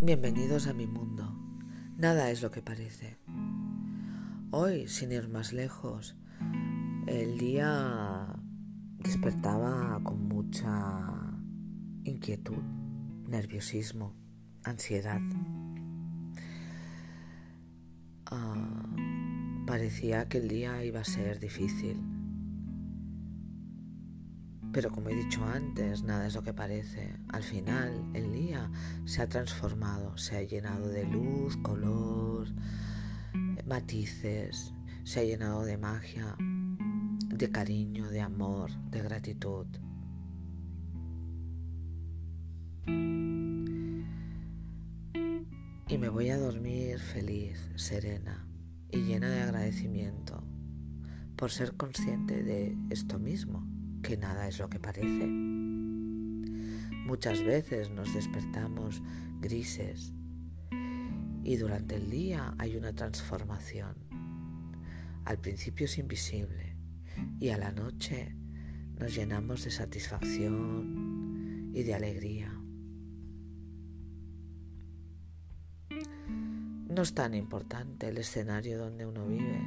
Bienvenidos a mi mundo. Nada es lo que parece. Hoy, sin ir más lejos, el día despertaba con mucha inquietud, nerviosismo, ansiedad. Ah, parecía que el día iba a ser difícil. Pero como he dicho antes, nada es lo que parece. Al final, el día se ha transformado, se ha llenado de luz, color, matices, se ha llenado de magia, de cariño, de amor, de gratitud. Y me voy a dormir feliz, serena y llena de agradecimiento por ser consciente de esto mismo que nada es lo que parece. Muchas veces nos despertamos grises y durante el día hay una transformación. Al principio es invisible y a la noche nos llenamos de satisfacción y de alegría. No es tan importante el escenario donde uno vive,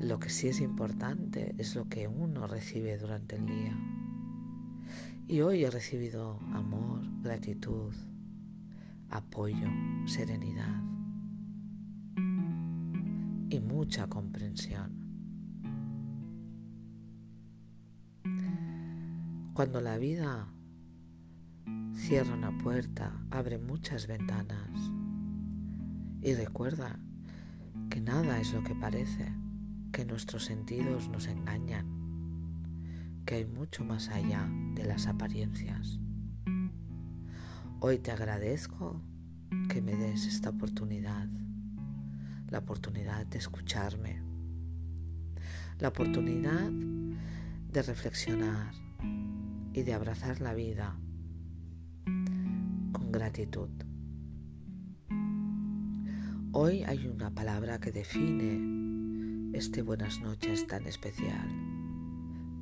lo que sí es importante es lo que uno recibe durante el día. Y hoy he recibido amor, gratitud, apoyo, serenidad y mucha comprensión. Cuando la vida cierra una puerta, abre muchas ventanas. Y recuerda que nada es lo que parece que nuestros sentidos nos engañan, que hay mucho más allá de las apariencias. Hoy te agradezco que me des esta oportunidad, la oportunidad de escucharme, la oportunidad de reflexionar y de abrazar la vida con gratitud. Hoy hay una palabra que define este buenas noches tan especial.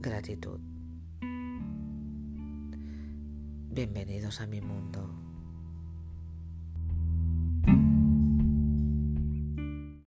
Gratitud. Bienvenidos a mi mundo.